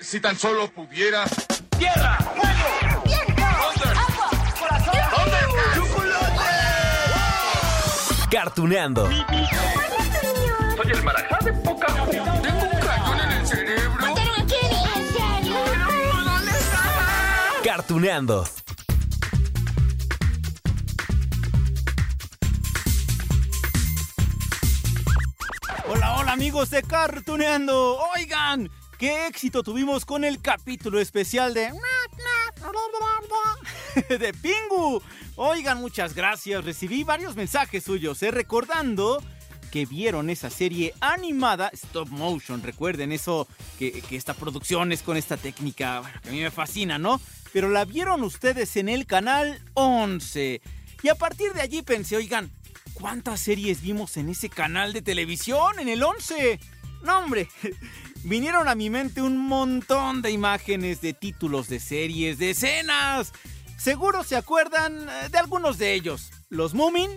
Si tan solo pudiera. ¡Tierra! ¡Fuego! ¿Dónde? ¡Agua! ¡Corazón! ¡Chocolate! Cartuneando. Soy el marajá de poca Tengo un cañón en el cerebro. ¿En serio? ¿Dónde está? Cartuneando. Hola, hola amigos de Cartuneando. Oigan, qué éxito tuvimos con el capítulo especial de... de Pingu. Oigan, muchas gracias. Recibí varios mensajes suyos, ¿eh? recordando que vieron esa serie animada stop motion. Recuerden eso, que, esta producción es con esta técnica bueno, que a mí me fascina, ¿no? Pero la vieron ustedes en el canal 11. Y a partir de allí pensé, oigan, ¿cuántas series vimos en ese canal de televisión, en el 11? No, hombre, vinieron a mi mente un montón de imágenes, de títulos de series, de escenas. Seguro se acuerdan eh, de algunos de ellos. Los Moomin,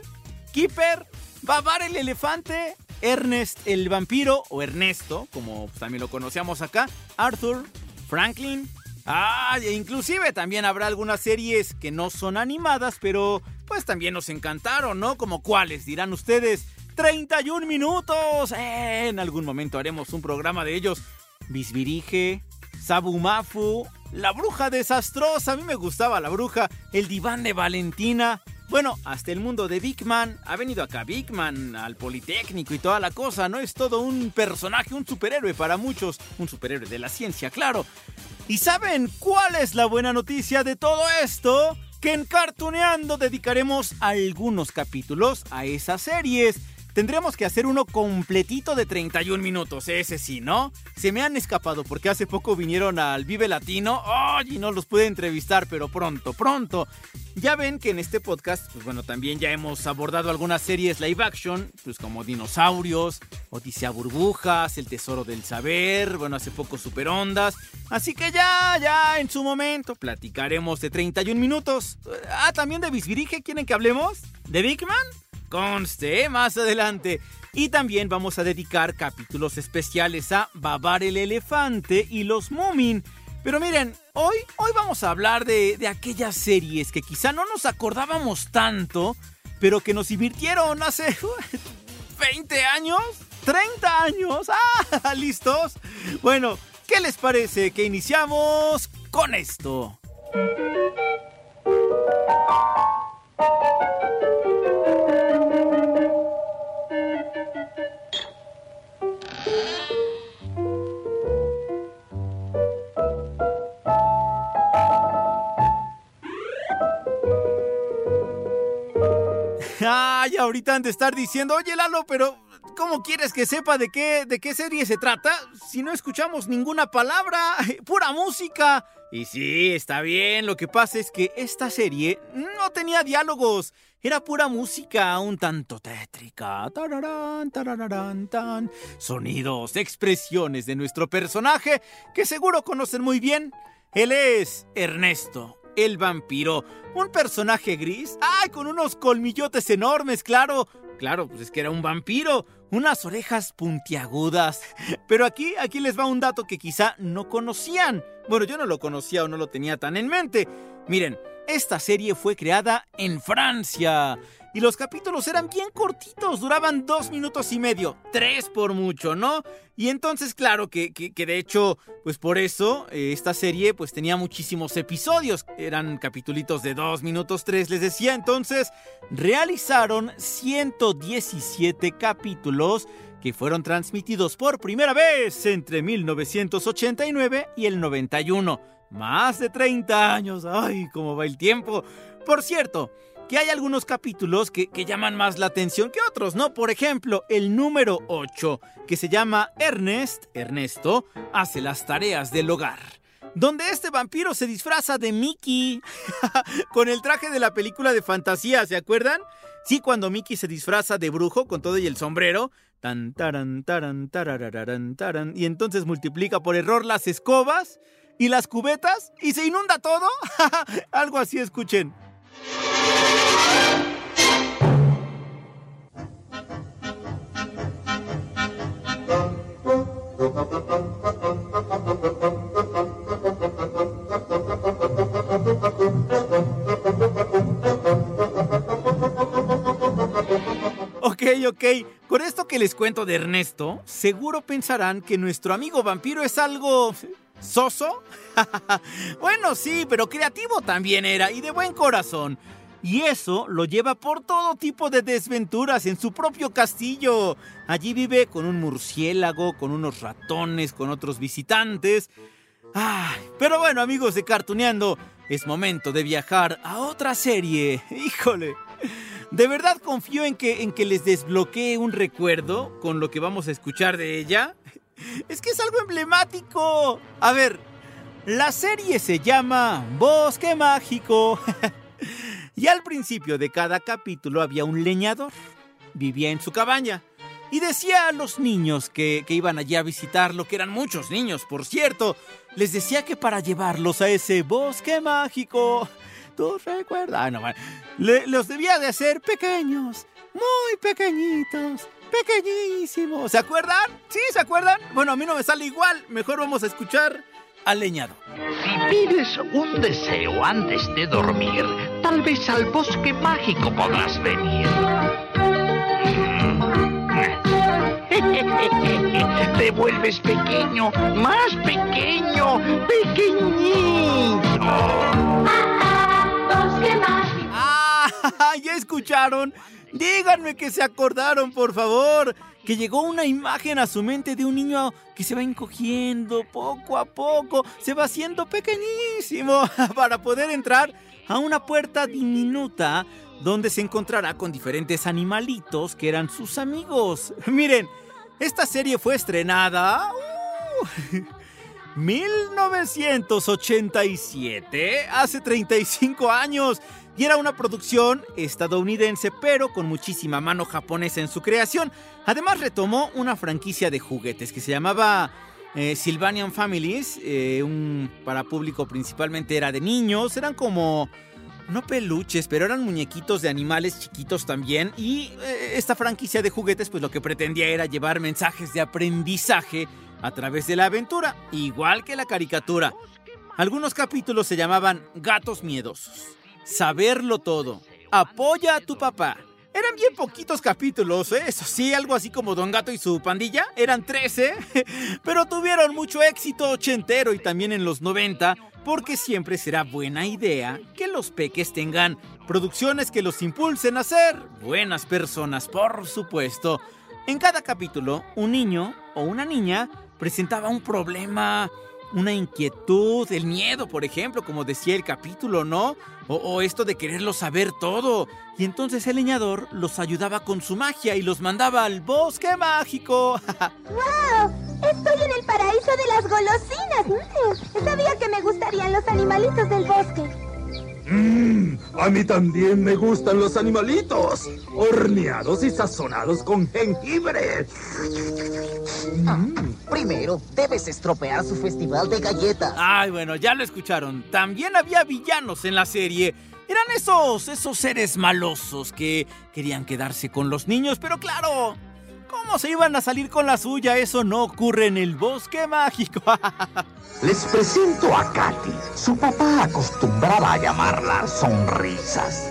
Keeper, Babar el elefante, Ernest el vampiro o Ernesto, como también lo conocíamos acá, Arthur, Franklin. Ah, inclusive también habrá algunas series que no son animadas, pero pues también nos encantaron, ¿no? Como cuáles, dirán ustedes. 31 minutos. Eh, en algún momento haremos un programa de ellos. Bisbirige, Sabumafu, La Bruja Desastrosa. A mí me gustaba La Bruja. El Diván de Valentina. Bueno, hasta el mundo de Big Man. Ha venido acá Big Man al Politécnico y toda la cosa, ¿no? Es todo un personaje, un superhéroe para muchos. Un superhéroe de la ciencia, claro. ¿Y saben cuál es la buena noticia de todo esto? Que en Cartuneando dedicaremos algunos capítulos a esas series. Tendremos que hacer uno completito de 31 minutos, ese sí, ¿no? Se me han escapado porque hace poco vinieron al Vive Latino. ¡Ay! y no los pude entrevistar, pero pronto, pronto. Ya ven que en este podcast, pues bueno, también ya hemos abordado algunas series live action, pues como Dinosaurios, Odisea Burbujas, El Tesoro del Saber, bueno, hace poco Super Ondas. Así que ya, ya, en su momento, platicaremos de 31 minutos. Ah, también de Bisbirige, ¿quieren que hablemos? ¿De Big Man? Conste, ¿eh? más adelante. Y también vamos a dedicar capítulos especiales a Babar el Elefante y los Moomin. Pero miren, hoy, hoy vamos a hablar de, de aquellas series que quizá no nos acordábamos tanto, pero que nos divirtieron hace 20 años, 30 años. ¡Ah! ¿Listos? Bueno, ¿qué les parece que iniciamos con esto? Ahorita han de estar diciendo, oye Lalo, pero ¿cómo quieres que sepa de qué, de qué serie se trata si no escuchamos ninguna palabra? Pura música. Y sí, está bien, lo que pasa es que esta serie no tenía diálogos, era pura música un tanto tétrica. Sonidos, expresiones de nuestro personaje que seguro conocen muy bien. Él es Ernesto, el vampiro. Un personaje gris. ¡Ay! Con unos colmillotes enormes, claro. Claro, pues es que era un vampiro. Unas orejas puntiagudas. Pero aquí, aquí les va un dato que quizá no conocían. Bueno, yo no lo conocía o no lo tenía tan en mente. Miren, esta serie fue creada en Francia. Y los capítulos eran bien cortitos, duraban dos minutos y medio, tres por mucho, ¿no? Y entonces, claro, que, que, de hecho, pues por eso, eh, esta serie pues tenía muchísimos episodios, eran capítulos de dos minutos tres, les decía, entonces realizaron 117 capítulos que fueron transmitidos por primera vez entre 1989 y el 91. Más de 30 años, ay, cómo va el tiempo. Por cierto, que hay algunos capítulos que, que, llaman más la atención que otros, ¿no? Por ejemplo, el número 8, que se llama Ernest, Ernesto, hace las tareas del hogar. Donde este vampiro se disfraza de Mickey con el traje de la película de fantasía, ¿se acuerdan? Sí, cuando Mickey se disfraza de brujo con todo y el sombrero. Tan, taran, taran, tarararán, taran. Y entonces multiplica por error las escobas y las cubetas y se inunda todo. Algo así, escuchen. Ok, ok. Con esto que les cuento de Ernesto, seguro pensarán que nuestro amigo vampiro es algo ¿Soso? bueno, sí, pero creativo también era y de buen corazón. Y eso lo lleva por todo tipo de desventuras en su propio castillo. Allí vive con un murciélago, con unos ratones, con otros visitantes. Ay, pero bueno, amigos de Cartuneando, es momento de viajar a otra serie. Híjole. De verdad confío en que, en que les desbloquee un recuerdo con lo que vamos a escuchar de ella. Es que es algo emblemático. A ver, la serie se llama Bosque Mágico. y al principio de cada capítulo había un leñador. Vivía en su cabaña. Y decía a los niños que, que, iban allí a visitarlo, que eran muchos niños, por cierto, les decía que para llevarlos a ese bosque mágico, tú recuerdas, ah, no, le, los debía de hacer pequeños, muy pequeñitos, pequeñísimos. ¿Se acuerdan? ¿Sí? ¿Se acuerdan? Bueno, a mí no me sale igual. Mejor vamos a escuchar Si pides un deseo antes de dormir, tal vez al bosque mágico podrás venir. Te vuelves pequeño, más pequeño, pequeñito. Bosque mágico. ¿Ya escucharon? Díganme que se acordaron, por favor. Que llegó una imagen a su mente de un niño que se va encogiendo poco a poco, se va haciendo pequeñísimo para poder entrar a una puerta diminuta donde se encontrará con diferentes animalitos que eran sus amigos. Miren, esta serie fue estrenada... Uh, 1987, hace 35 años, y era una producción estadounidense, pero con muchísima mano japonesa en su creación. Además retomó una franquicia de juguetes que se llamaba eh, Sylvanian Families, eh, un, para público principalmente era de niños, eran como no peluches, pero eran muñequitos de animales chiquitos también. Y eh, esta franquicia de juguetes, pues lo que pretendía era llevar mensajes de aprendizaje a través de la aventura, igual que la caricatura. Algunos capítulos se llamaban Gatos Miedosos, Saberlo Todo, Apoya a tu papá. Eran bien poquitos capítulos, ¿eh? eso sí, algo así como Don Gato y su pandilla. Eran 13, pero tuvieron mucho éxito ochentero y también en los 90, porque siempre será buena idea que los peques tengan producciones que los impulsen a ser buenas personas, por supuesto. En cada capítulo, un niño o una niña presentaba un problema, una inquietud, el miedo, por ejemplo, como decía el capítulo, ¿no? O, esto de quererlo saber todo. Y entonces el leñador los ayudaba con su magia y los mandaba al bosque mágico. ¡Wow! Estoy en el paraíso de las golosinas. Sabía que me gustarían los animalitos del bosque. Mmm, a mí también me gustan los animalitos, horneados y sazonados con jengibre. Mm. Primero, debes estropear su festival de galletas. Ay, bueno, ya lo escucharon. También había villanos en la serie. Eran esos, esos seres malosos que querían quedarse con los niños, pero claro, ¿Cómo se iban a salir con la suya? Eso no ocurre en el bosque mágico. Les presento a Katy. Su papá acostumbraba a llamarla sonrisas.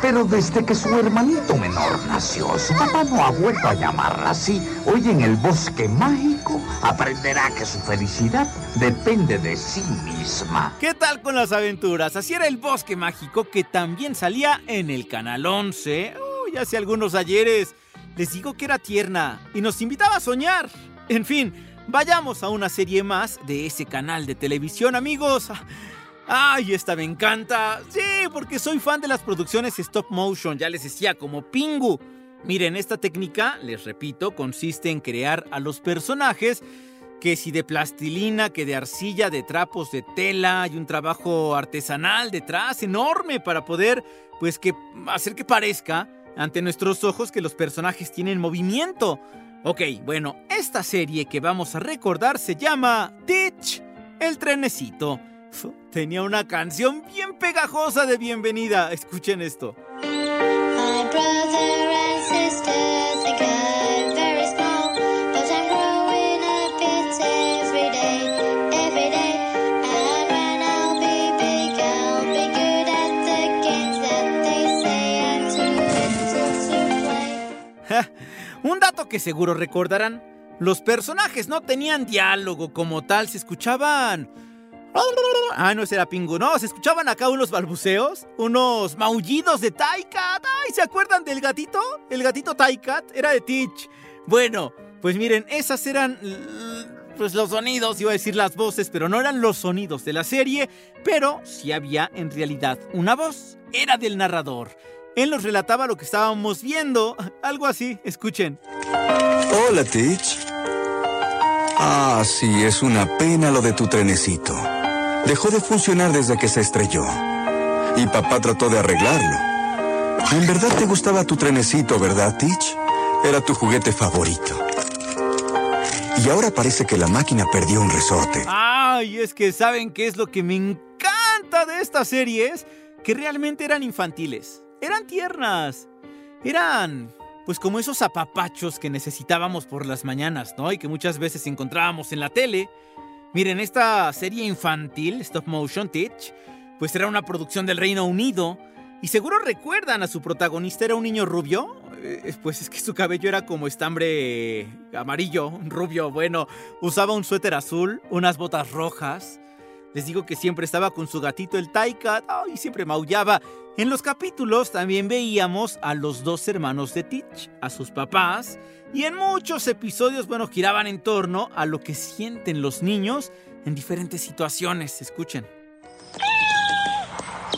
Pero desde que su hermanito menor nació, su papá no ha vuelto a llamarla así. Hoy en el bosque mágico aprenderá que su felicidad depende de sí misma. ¿Qué tal con las aventuras? Así era el bosque mágico que también salía en el canal 11. Uy, hace algunos ayeres. Les digo que era tierna y nos invitaba a soñar. En fin, vayamos a una serie más de ese canal de televisión, amigos. ¡Ay, esta me encanta! Sí, porque soy fan de las producciones stop motion, ya les decía, como Pingu. Miren, esta técnica, les repito, consiste en crear a los personajes que si de plastilina, que de arcilla, de trapos, de tela, hay un trabajo artesanal detrás enorme para poder, pues, que hacer que parezca ante nuestros ojos que los personajes tienen movimiento. Ok, bueno, esta serie que vamos a recordar se llama Teach, el trenecito. Tenía una canción bien pegajosa de bienvenida. Escuchen esto. Que seguro recordarán. Los personajes no tenían diálogo como tal, se escuchaban Ah, no, ese era Pingu. No, se escuchaban acá unos balbuceos, unos maullidos de Taikat. Ay, ¿se acuerdan del gatito? El gatito Taikat era de Teach. Bueno, pues miren, esas eran pues los sonidos, iba a decir las voces, pero no eran los sonidos de la serie, pero sí había en realidad una voz. Era del narrador. Él nos relataba lo que estábamos viendo, algo así, escuchen. Hola, Teach. Ah, sí, es una pena lo de tu trenecito. Dejó de funcionar desde que se estrelló. Y papá trató de arreglarlo. En verdad te gustaba tu trenecito, ¿verdad, Teach? Era tu juguete favorito. Y ahora parece que la máquina perdió un resorte. Ay, es que saben qué es lo que me encanta de estas series, que realmente eran infantiles, eran tiernas, eran pues como esos apapachos que necesitábamos por las mañanas, ¿no? Y que muchas veces encontrábamos en la tele. Miren, esta serie infantil, Stop Motion Teach, pues era una producción del Reino Unido. Y seguro recuerdan a su protagonista, era un niño rubio. Eh, pues es que su cabello era como estambre amarillo, rubio. Bueno, usaba un suéter azul, unas botas rojas. Les digo que siempre estaba con su gatito el Taikat y siempre maullaba. En los capítulos también veíamos a los dos hermanos de Teach, a sus papás y en muchos episodios, bueno, giraban en torno a lo que sienten los niños en diferentes situaciones. Escuchen.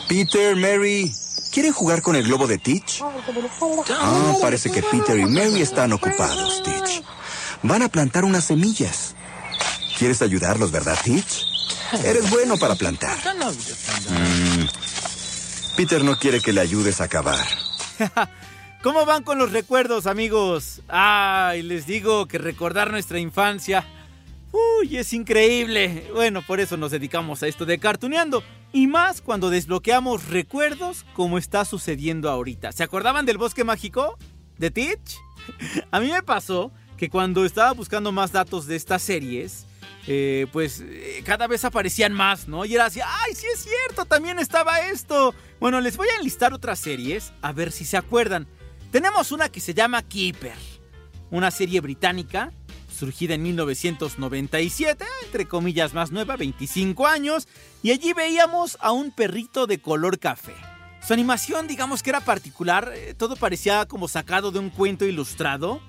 Peter, Mary, ¿quieren jugar con el globo de Teach? Ah, parece que Peter y Mary están ocupados, Teach. Van a plantar unas semillas. ¿Quieres ayudarlos, verdad, Teach? Eres bueno para plantar. Mm. Peter no quiere que le ayudes a cavar. ¿Cómo van con los recuerdos, amigos? Ay, les digo que recordar nuestra infancia. Uy, es increíble. Bueno, por eso nos dedicamos a esto de cartuneando. Y más cuando desbloqueamos recuerdos como está sucediendo ahorita. ¿Se acordaban del bosque mágico? ¿De Teach? A mí me pasó que cuando estaba buscando más datos de estas series, eh, pues eh, cada vez aparecían más, ¿no? Y era así, ¡ay, sí es cierto! También estaba esto. Bueno, les voy a enlistar otras series, a ver si se acuerdan. Tenemos una que se llama Keeper, una serie británica surgida en 1997, entre comillas más nueva, 25 años, y allí veíamos a un perrito de color café. Su animación digamos que era particular, eh, todo parecía como sacado de un cuento ilustrado,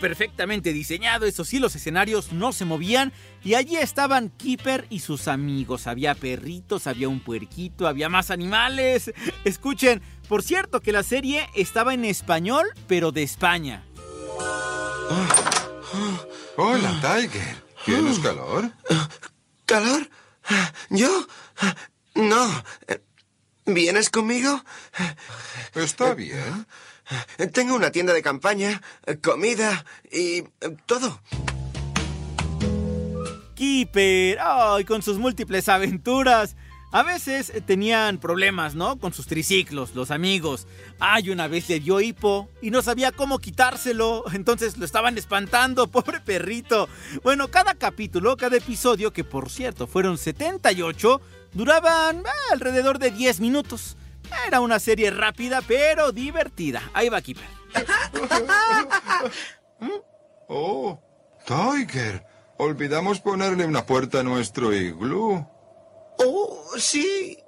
perfectamente diseñado, eso sí, los escenarios no se movían y allí estaban Keeper y sus amigos. Había perritos, había un puerquito, había más animales. Escuchen, por cierto que la serie estaba en español, pero de España. hola, Tiger. ¿Tienes calor? ¿Calor? ¿Yo? No. ¿Vienes conmigo? Está bien. Tengo una tienda de campaña, comida y todo. Keeper, ay, con sus múltiples aventuras. A veces tenían problemas, ¿no? Con sus triciclos, los amigos. Ay, una vez le dio hipo y no sabía cómo quitárselo, entonces lo estaban espantando, pobre perrito. Bueno, cada capítulo, cada episodio, que por cierto fueron 78, duraban ah, alrededor de 10 minutos. Era una serie rápida pero divertida. Ahí va Keeper. oh, Tiger. Olvidamos ponerle una puerta a nuestro iglú. Oh, sí.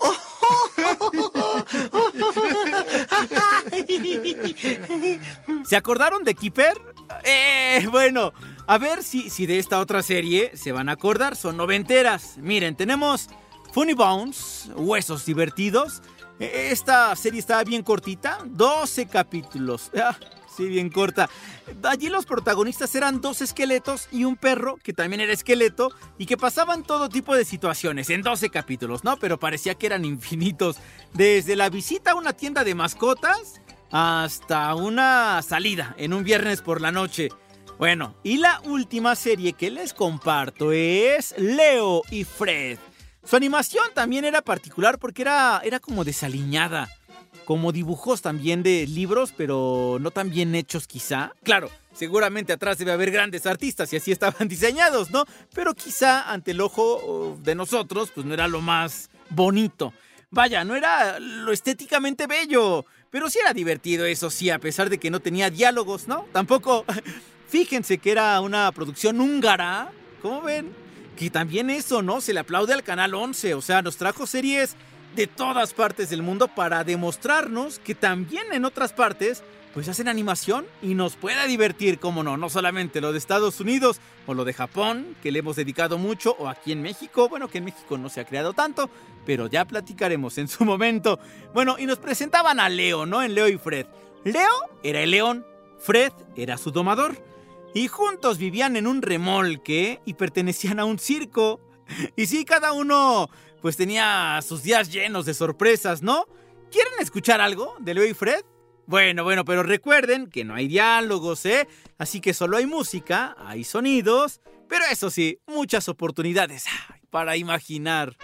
¿Se acordaron de Keeper? Eh, bueno, a ver si, si de esta otra serie se van a acordar. Son noventeras. Miren, tenemos Funny Bones, Huesos Divertidos. E- Esta serie estaba bien cortita, 12 capítulos. Ah, sí, bien corta. Allí los protagonistas eran dos esqueletos y un perro que también era esqueleto y que pasaban todo tipo de situaciones en 12 capítulos, ¿no? Pero parecía que eran infinitos. Desde la visita a una tienda de mascotas hasta una salida en un viernes por la noche. Bueno, y la última serie que les comparto es Leo y Fred. Su animación también era particular porque era, era como desaliñada, como dibujos también de libros, pero no tan bien hechos quizá. Claro, seguramente atrás debe haber grandes artistas y así estaban diseñados, ¿no? Pero quizá ante el ojo de nosotros, pues no era lo más bonito. Vaya, no era lo estéticamente bello, pero sí era divertido, eso sí, a pesar de que no tenía diálogos, ¿no? Tampoco, fíjense que era una producción húngara, ¿cómo ven? Que también eso, ¿no? Se le aplaude al Canal 11, o sea, nos trajo series de todas partes del mundo para demostrarnos que también en otras partes pues hacen animación y nos puede divertir, como no, no solamente lo de Estados Unidos o lo de Japón, que le hemos dedicado mucho, o aquí en México, bueno, que en México no se ha creado tanto, pero ya platicaremos en su momento. Bueno, y nos presentaban a Leo, ¿no? En Leo y Fred. Leo era el león, Fred era su domador, y juntos vivían en un remolque y pertenecían a un circo. Y sí, cada uno pues tenía sus días llenos de sorpresas, ¿no? ¿Quieren escuchar algo de Leo y Fred? Bueno, bueno, pero recuerden que no hay diálogos, ¿eh? Así que solo hay música, hay sonidos, pero eso sí, muchas oportunidades para imaginar.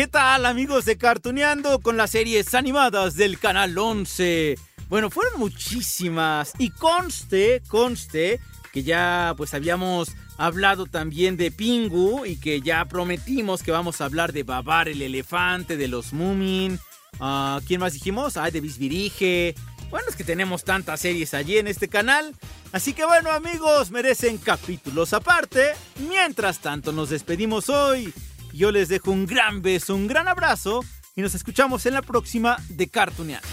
¿Qué tal amigos de Cartuneando con las series animadas del Canal 11? Bueno, fueron muchísimas y conste, conste que ya pues habíamos hablado también de Pingu y que ya prometimos que vamos a hablar de Babar el elefante, de los Moomin. ah, ¿Quién más dijimos? Ah, de Bisbirige. Bueno, es que tenemos tantas series allí en este canal. Así que bueno amigos, merecen capítulos aparte. Mientras tanto nos despedimos hoy. Yo les dejo un gran beso, un gran abrazo y nos escuchamos en la próxima de Cartooneando.